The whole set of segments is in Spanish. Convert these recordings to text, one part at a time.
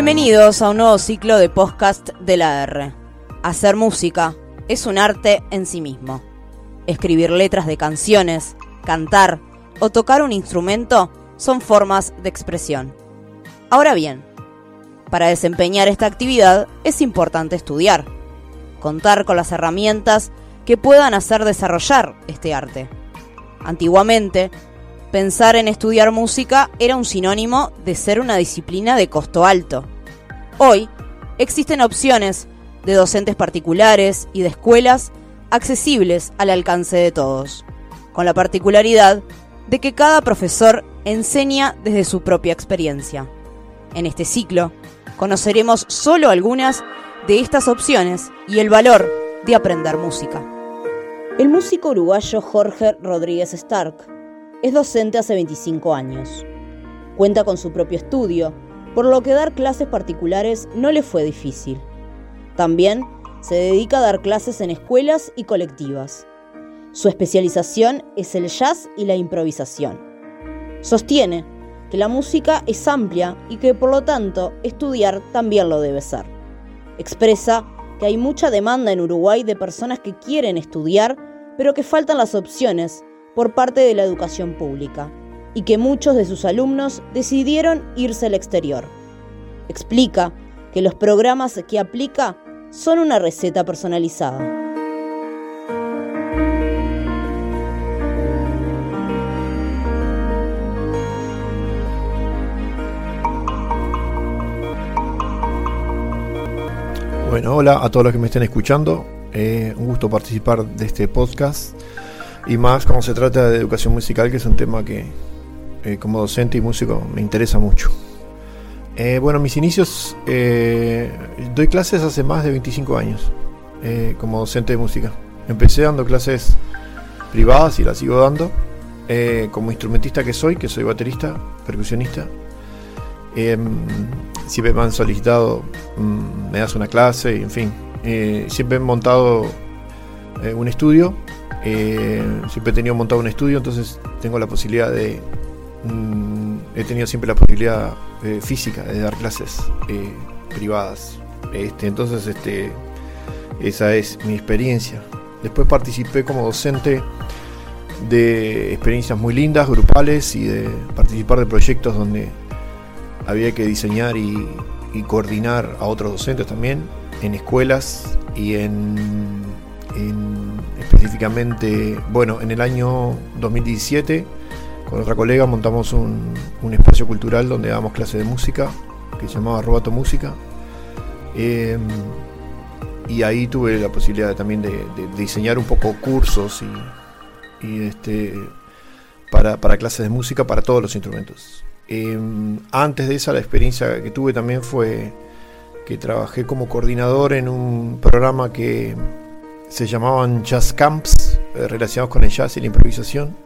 Bienvenidos a un nuevo ciclo de podcast de la R. Hacer música es un arte en sí mismo. Escribir letras de canciones, cantar o tocar un instrumento son formas de expresión. Ahora bien, para desempeñar esta actividad es importante estudiar, contar con las herramientas que puedan hacer desarrollar este arte. Antiguamente, pensar en estudiar música era un sinónimo de ser una disciplina de costo alto. Hoy existen opciones de docentes particulares y de escuelas accesibles al alcance de todos, con la particularidad de que cada profesor enseña desde su propia experiencia. En este ciclo, conoceremos solo algunas de estas opciones y el valor de aprender música. El músico uruguayo Jorge Rodríguez Stark es docente hace 25 años. Cuenta con su propio estudio, por lo que dar clases particulares no le fue difícil. También se dedica a dar clases en escuelas y colectivas. Su especialización es el jazz y la improvisación. Sostiene que la música es amplia y que por lo tanto estudiar también lo debe ser. Expresa que hay mucha demanda en Uruguay de personas que quieren estudiar, pero que faltan las opciones por parte de la educación pública y que muchos de sus alumnos decidieron irse al exterior. Explica que los programas que aplica son una receta personalizada. Bueno, hola a todos los que me estén escuchando. Eh, un gusto participar de este podcast. Y más cuando se trata de educación musical, que es un tema que eh, como docente y músico me interesa mucho. Eh, bueno, mis inicios, doy clases hace más de 25 años como docente de música. Empecé dando clases privadas y las sigo dando. como instrumentista que soy, que soy baterista, percusionista. Em, siempre me han solicitado, mm, me das una clase, en fin. Eh, siempre he montado eh, un estudio, eh, siempre he tenido montado un estudio, entonces tengo la posibilidad de... Mm, he tenido siempre la posibilidad física de dar clases privadas. Este, entonces, este, esa es mi experiencia. Después participé como docente de experiencias muy lindas, grupales y de participar de proyectos donde había que diseñar y, coordinar a otros docentes también en escuelas y en, específicamente, bueno, en el año 2017 con otra colega montamos un, espacio cultural donde dábamos clases de música que se llamaba Robato Música. Em, y ahí tuve la posibilidad también de, diseñar un poco cursos y, este, para, para clases de música para todos los instrumentos. Em, antes de esa, la experiencia que tuve también fue que trabajé como coordinador en un programa que se llamaban Jazz Camps, eh, relacionados con el jazz y la improvisación,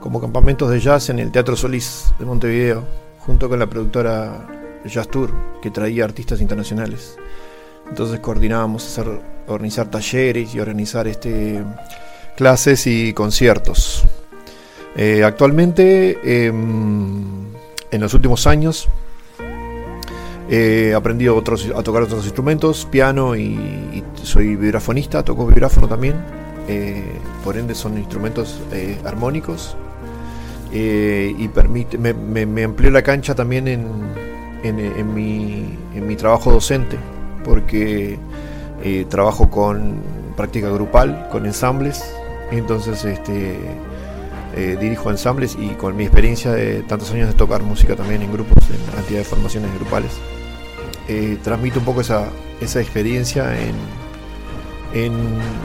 como campamentos de jazz en el Teatro Solís de Montevideo, junto con la productora Jazz Tour, que traía artistas internacionales. Entonces coordinábamos hacer, organizar talleres y organizar este, clases y conciertos. Eh, actualmente em, en los últimos años he aprendido otros, a tocar otros instrumentos, piano y, soy vibrafonista, toco vibráfono también. Eh, por ende son instrumentos eh, armónicos eh, y permite, me, amplió la cancha también en, en, mi, en mi trabajo docente porque trabajo con práctica grupal, con ensambles, entonces este, eh, dirijo ensambles y con mi experiencia de tantos años de tocar música también en grupos, en cantidad de formaciones grupales, eh, transmito un poco esa, esa experiencia en,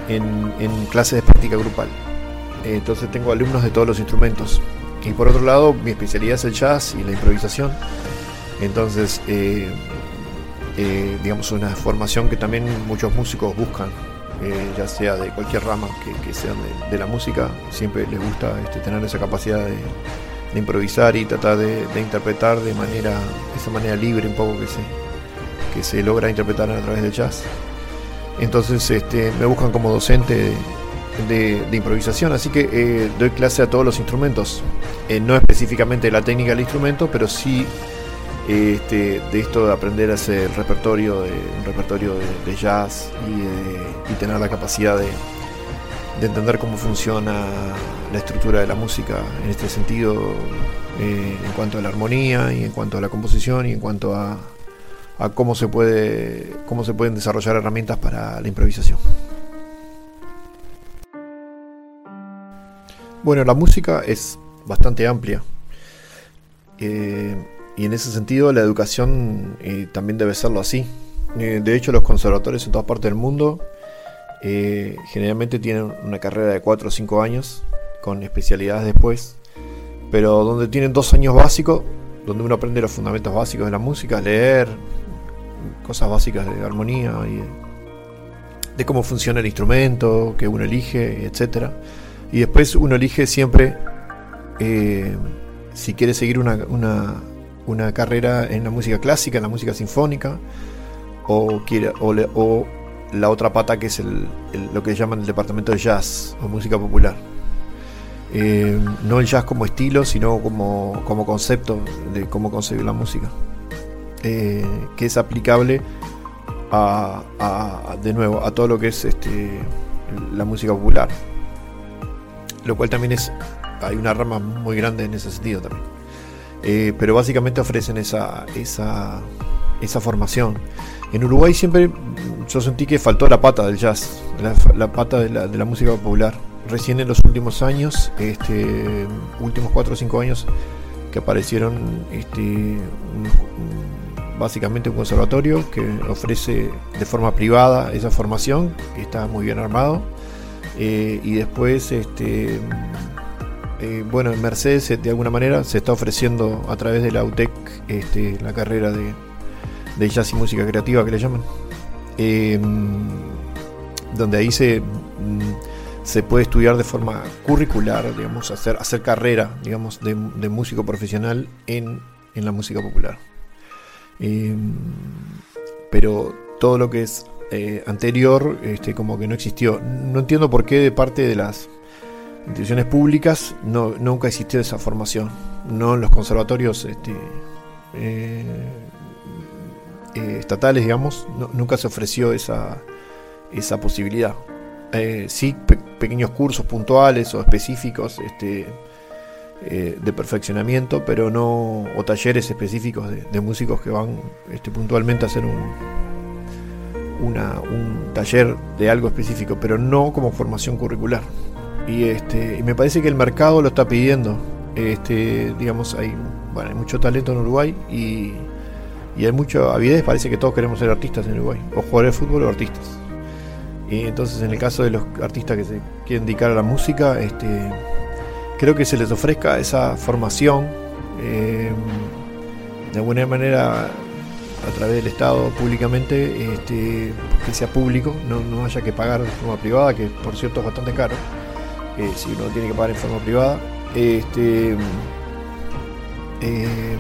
en, clases de práctica grupal. Eh, entonces tengo alumnos de todos los instrumentos. Y por otro lado, mi especialidad es el jazz y la improvisación. Entonces, digamos, una formación que también muchos músicos buscan eh, ya sea de cualquier rama que, sea de, la música, siempre les gusta este, tener esa capacidad de, improvisar y tratar de, interpretar de manera, esa manera libre un poco que se, que se logra interpretar a través del jazz. Entonces este, me buscan como docente de, improvisación, así que eh, doy clase a todos los instrumentos, eh, no específicamente la técnica del instrumento, pero sí este, de esto de aprender a hacer repertorio de, un repertorio de, jazz y, tener la capacidad de, entender cómo funciona la estructura de la música en este sentido eh, en cuanto a la armonía y en cuanto a la composición y en cuanto a, a cómo se puede cómo se pueden desarrollar herramientas para la improvisación. Bueno, la música es bastante amplia. Eh, y en ese sentido la educación eh, también debe serlo así. Eh, de hecho, los conservatorios en todas partes del mundo generalmente tienen una carrera de 4 o 5 años, con especialidades después, pero donde tienen dos años básicos, donde uno aprende los fundamentos básicos de la música, leer, cosas básicas de armonía y de cómo funciona el instrumento que uno elige, etcétera y después uno elige siempre eh, si quiere seguir una, una, carrera en la música clásica, en la música sinfónica, o, quiere, o, la otra pata que es el, lo que llaman el departamento de jazz o música popular. Eh, no el jazz como estilo, sino como, como concepto de cómo concebir la música, eh, que es aplicable a, de nuevo a todo lo que es este, la música popular lo cual también es, hay una rama muy grande en ese sentido también. Eh, pero básicamente ofrecen esa, esa, esa formación. En Uruguay siempre yo sentí que faltó la pata del jazz, la, pata de la, de la, música popular. Recién en los últimos años, este, últimos 4 o 5 años, que aparecieron este, básicamente un conservatorio que ofrece de forma privada esa formación, que está muy bien armado eh, y después, este, eh, bueno, en Mercedes de alguna manera se está ofreciendo a través de la UTEC este, la carrera de, de jazz y música creativa que le llaman. Em, donde ahí se, mm, se puede estudiar de forma curricular, digamos, hacer, hacer carrera, digamos, de, músico profesional en, en, la música popular. Em, pero todo lo que es eh, anterior este, como que no existió. No entiendo por qué de parte de las instituciones públicas no, nunca existió esa formación. No en los conservatorios este, eh, eh, estatales, digamos, nunca se ofreció esa, esa posibilidad. sí, pequeños cursos puntuales o específicos este, de perfeccionamiento, pero no, o talleres específicos de, músicos que van este, puntualmente a hacer un, un taller de algo específico, pero no como formación curricular. Y, este, me parece que el mercado lo está pidiendo. Este, digamos, hay, bueno, hay mucho talento en Uruguay y, hay mucha avidez. Parece que todos queremos ser artistas en Uruguay, o jugadores de fútbol o artistas. Y entonces, en el caso de los artistas que se quieren dedicar a la música, este, creo que se les ofrezca esa formación. Eh, de alguna manera a través del Estado públicamente, este, que sea público, no, no, haya que pagar de forma privada, que por cierto es bastante caro, eh, si uno tiene que pagar en forma privada. Este, eh, eh,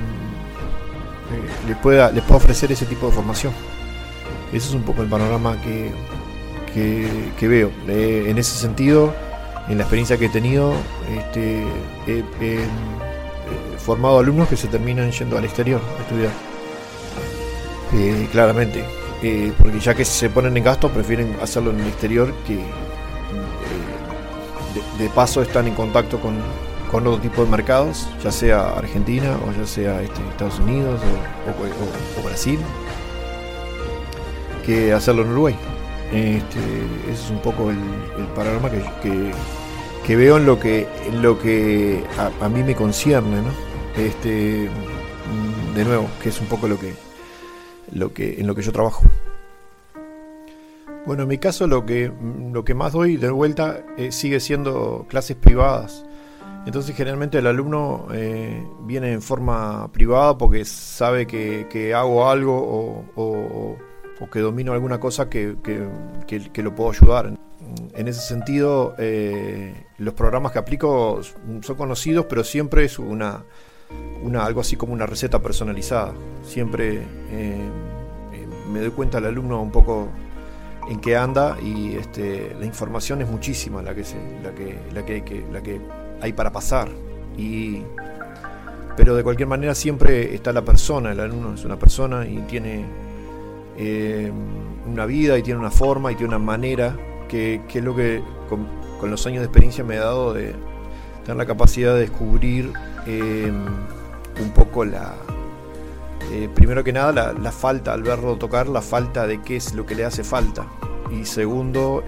les, pueda, les pueda ofrecer ese tipo de formación. Ese es un poco el panorama que, que, veo. en ese sentido, en la experiencia que he tenido, este, he formado alumnos que se terminan yendo al exterior a estudiar. Eh, claramente, eh, porque ya que se ponen en gasto prefieren hacerlo en el exterior que eh, de, paso están en contacto con, otro tipo de mercados, ya sea Argentina o ya sea este, Estados Unidos o, Brasil, que hacerlo en Uruguay. Este, ese es un poco el, panorama que, veo en lo que, en lo que a, mí me concierne, ¿no? Este, de nuevo, que es un poco lo que lo que, en lo que yo trabajo. Bueno, en mi caso lo que, lo que más doy de vuelta eh, sigue siendo clases privadas. Entonces generalmente el alumno eh, viene en forma privada porque sabe que, hago algo o, que domino alguna cosa que, lo puedo ayudar. En ese sentido, eh, los programas que aplico son conocidos, pero siempre es una, una, algo así como una receta personalizada. Siempre eh, eh, me doy cuenta al alumno un poco en qué anda y este, la información es muchísima la que, se, la, que, la, que, la que hay para pasar. Y, pero de cualquier manera siempre está la persona, el alumno es una persona y tiene eh, una vida y tiene una forma y tiene una manera que, es lo que con, los años de experiencia me ha dado de tener la capacidad de descubrir eh, un poco la, eh, primero que nada la, falta al verlo tocar, la falta de qué es lo que le hace falta. Y segundo,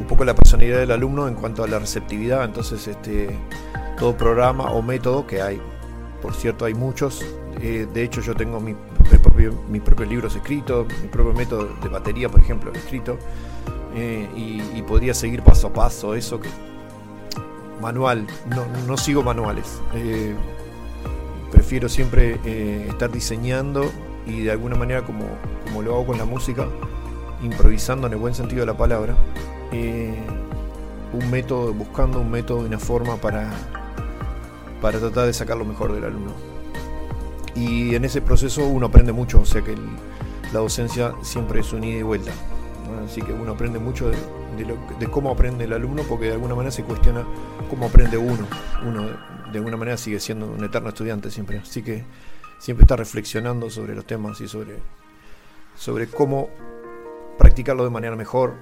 un poco la personalidad del alumno en cuanto a la receptividad. Entonces, este, todo programa o método que hay, por cierto, hay muchos. Eh, de hecho, yo tengo mi, propio, mis propios libros escritos, mi propio método de batería, por ejemplo, escrito. Eh, y, podría seguir paso a paso eso que manual, no, sigo manuales. Eh, prefiero siempre estar diseñando y de alguna manera como, como lo hago con la música, improvisando en el buen sentido de la palabra, un método, buscando un método una forma para, para tratar de sacar lo mejor del alumno. Y en ese proceso uno aprende mucho, o sea que la docencia siempre es un ida y vuelta. Así que uno aprende mucho de, cómo aprende el alumno porque de alguna manera se cuestiona cómo aprende uno. Uno de alguna manera sigue siendo un eterno estudiante siempre. Así que siempre está reflexionando sobre los temas y sobre, sobre cómo practicarlo de manera mejor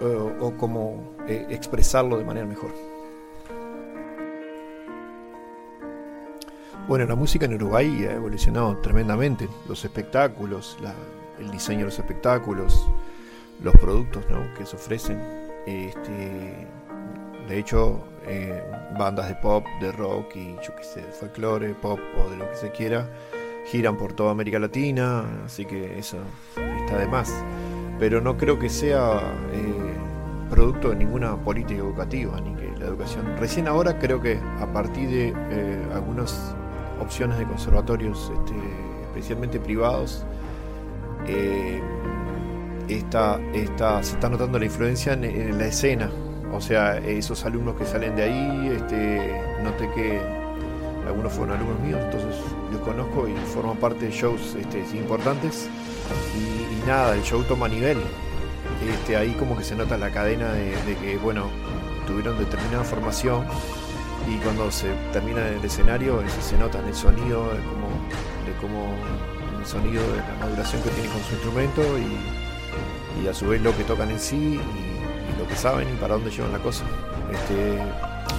eh, o cómo eh, expresarlo de manera mejor. Bueno, la música en Uruguay ha evolucionado tremendamente. Los espectáculos, el diseño de los espectáculos, los productos que se ofrecen. Este, de hecho, eh, bandas de pop, de rock y yo qué sé, de folclore, pop o de lo que se quiera, giran por toda América Latina, así que eso está de más. Pero no creo que sea eh, producto de ninguna política educativa, ni que la educación. Recién ahora creo que a partir de eh, algunos opciones de conservatorios, este, especialmente privados. Eh, esta, se está notando la influencia en, la escena, o sea, esos alumnos que salen de ahí, este, noté que algunos fueron alumnos míos, entonces los conozco y forman parte de shows este, importantes. Y, nada, el show toma nivel. Este, ahí como que se nota la cadena de, de que, bueno, tuvieron determinada formación y cuando se termina el escenario se nota en el sonido de el sonido de la maduración que tiene con su instrumento y, a su vez lo que tocan en sí y, lo que saben y para dónde llevan la cosa. Este,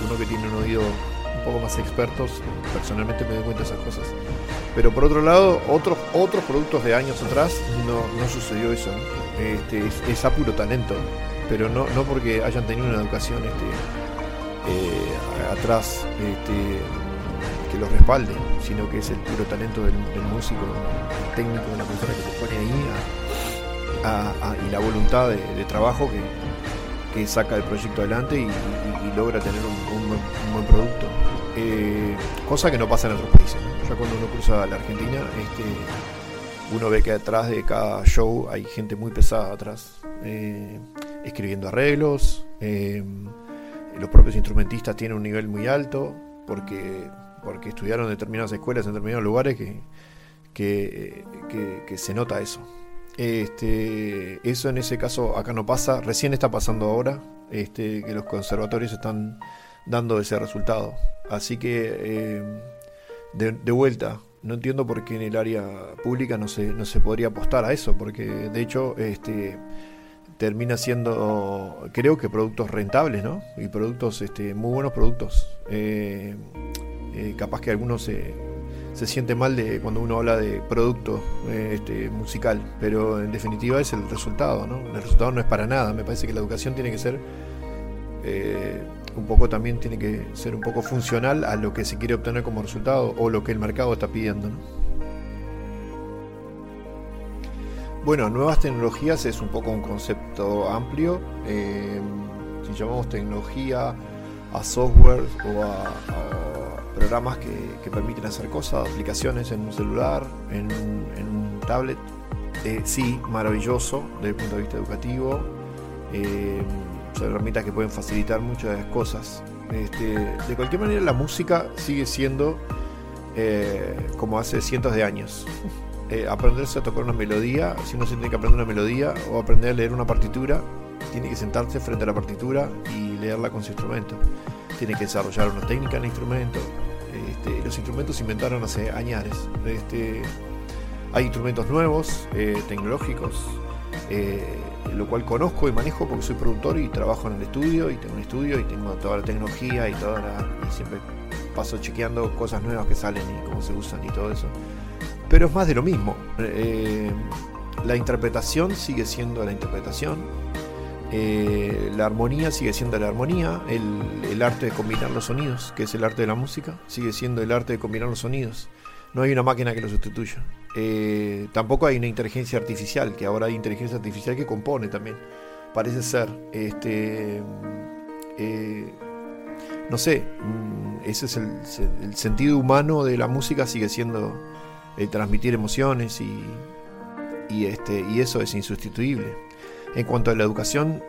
uno que tiene un oído un poco más expertos personalmente me doy cuenta de esas cosas. Pero por otro lado otros otros productos de años atrás no, sucedió eso este, es, a puro talento pero no, no porque hayan tenido una educación este, eh, atrás este, que lo respalde, sino que es el puro talento del, músico, el técnico, de la persona que se pone ahí y la voluntad de, trabajo que, saca el proyecto adelante y, logra tener un, buen, producto. Eh, cosa que no pasa en otros países. Ya cuando uno cruza la Argentina, este, uno ve que atrás de cada show hay gente muy pesada atrás, eh, escribiendo arreglos los propios instrumentistas tienen un nivel muy alto porque, porque estudiaron en determinadas escuelas, en determinados lugares que, que, se nota eso. Este, eso en ese caso acá no pasa, recién está pasando ahora, este, que los conservatorios están dando ese resultado. Así que, eh, de, de, vuelta, no entiendo por qué en el área pública no se, no se podría apostar a eso, porque de hecho este, termina siendo, creo que productos rentables, ¿no? Y productos, este, muy buenos productos. Eh, eh, capaz que algunos se, se siente mal de cuando uno habla de producto eh, este, musical, pero en definitiva es el resultado, ¿no? El resultado no es para nada. Me parece que la educación tiene que ser un poco también tiene que ser un poco funcional a lo que se quiere obtener como resultado o lo que el mercado está pidiendo, ¿no? Bueno, nuevas tecnologías es un poco un concepto amplio. Eh, si llamamos tecnología a software o a, programas que, permiten hacer cosas, aplicaciones en un celular, en, un tablet, eh, sí, maravilloso desde el punto de vista educativo. Eh, son herramientas que pueden facilitar muchas cosas. Este, de cualquier manera, la música sigue siendo como hace cientos de años. Eh, aprenderse a tocar una melodía, si uno se tiene que aprender una melodía o aprender a leer una partitura, tiene que sentarse frente a la partitura y leerla con su instrumento. Tiene que desarrollar una técnica en el instrumento. este, los instrumentos se inventaron hace años. Este, hay instrumentos nuevos, eh, tecnológicos, eh, lo cual conozco y manejo porque soy productor y trabajo en el estudio y tengo un estudio y tengo toda la tecnología y toda la, y siempre paso chequeando cosas nuevas que salen y cómo se usan y todo eso. Pero es más de lo mismo. Eh, la interpretación sigue siendo la interpretación. Eh, la armonía sigue siendo la armonía. El, arte de combinar los sonidos, que es el arte de la música, sigue siendo el arte de combinar los sonidos. No hay una máquina que lo sustituya. Eh, tampoco hay una inteligencia artificial, que ahora hay inteligencia artificial que compone también. Parece ser. Este, no sé, mm, ese es el, sentido humano de la música, sigue siendo el transmitir emociones y, y, este, y eso es insustituible. En cuanto a la educación,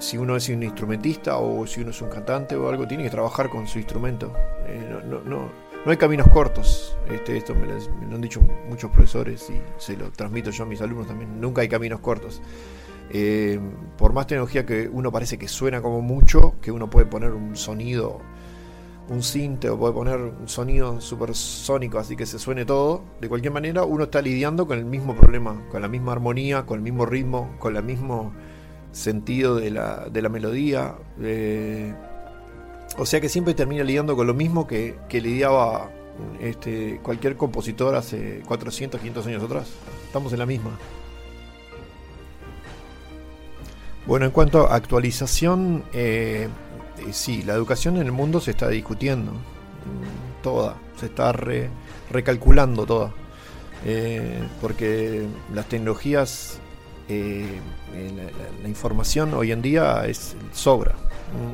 si uno es un instrumentista o si uno es un cantante o algo, tiene que trabajar con su instrumento. Eh, no, no, no, hay caminos cortos. Este, esto me lo, han dicho muchos profesores y se lo transmito yo a mis alumnos también. Nunca hay caminos cortos. Eh, por más tecnología que uno parece que suena como mucho, que uno puede poner un sonido, un cinte o puede poner un sonido supersónico, así que se suene todo, de cualquier manera uno está lidiando con el mismo problema, con la misma armonía, con el mismo ritmo, con el mismo sentido de la, de la melodía. Eh, o sea que siempre termina lidiando con lo mismo que, que lidiaba este, cualquier compositor hace 400, 500 años atrás. Estamos en la misma. Bueno, en cuanto a actualización, eh, sí, la educación en el mundo se está discutiendo, mm, toda, se está recalculando toda, eh, porque las tecnologías, la, información hoy en día es sobra,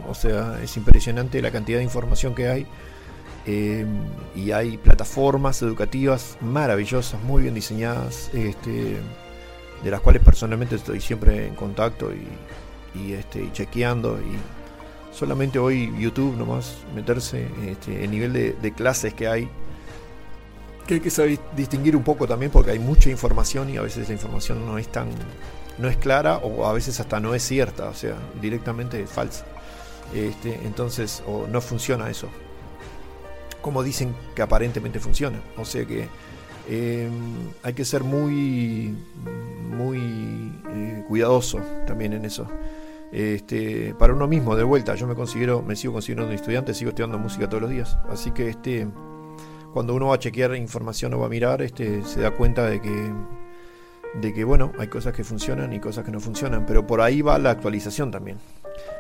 o sea, es impresionante la cantidad de información que hay. y hay plataformas educativas maravillosas, muy bien diseñadas, este, de las cuales personalmente estoy siempre en contacto y, este, chequeando. Y solamente hoy YouTube nomás meterse, este, el nivel de, clases que hay, que hay que saber distinguir un poco también porque hay mucha información y a veces la información no es tan no es clara o a veces hasta no es cierta, o sea, directamente es falsa. Este, entonces, o no funciona eso. Como dicen que aparentemente funciona. O sea que eh, hay que ser muy, muy eh, cuidadoso también en eso. Este, para uno mismo, de vuelta, yo me considero, me sigo considerando estudiante, sigo estudiando música todos los días. Así que este, cuando uno va a chequear información o va a mirar, este, se da cuenta de que, de que bueno, hay cosas que funcionan y cosas que no funcionan, pero por ahí va la actualización también.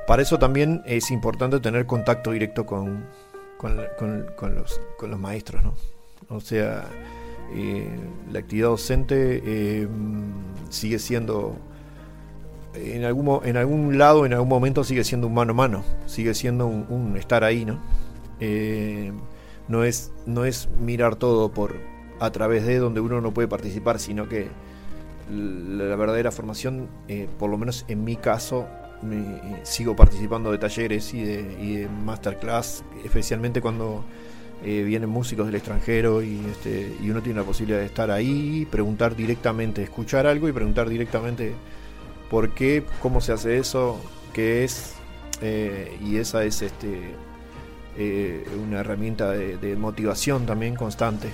Para eso también es importante tener contacto directo con, con, los, con los maestros, ¿no? O sea, eh, la actividad docente eh, sigue siendo, en algún, en algún lado, en algún momento sigue siendo un mano a mano, sigue siendo un, estar ahí, ¿no? Eh, no, es, no es mirar todo por a través de donde uno no puede participar, sino que la, verdadera formación, por lo menos en mi caso, sigo participando de talleres y de, y de masterclass, especialmente cuando eh, vienen músicos del extranjero y, este, y uno tiene la posibilidad de estar ahí, preguntar directamente, escuchar algo y preguntar directamente por qué, cómo se hace eso, qué es, eh, y esa es este, eh, una herramienta de, motivación también constante.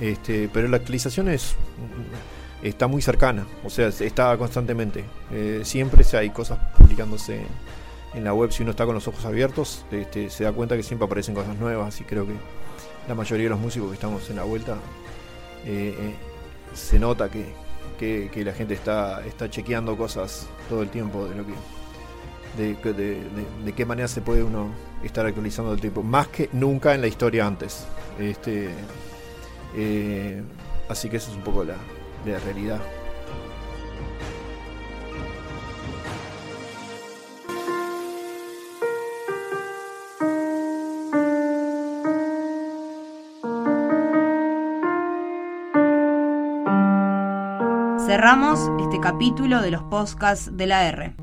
Este, pero la actualización es está muy cercana, o sea, está constantemente. siempre hay cosas publicándose en la web si uno está con los ojos abiertos, este, se da cuenta que siempre aparecen cosas nuevas y creo que la mayoría de los músicos que estamos en la vuelta eh, eh, se nota que, la gente está, está chequeando cosas todo el tiempo de lo que de, qué manera se puede uno estar actualizando el tiempo, más que nunca en la historia antes. Este, eh, así que eso es un poco la, la realidad. Este capítulo de los podcasts de la R.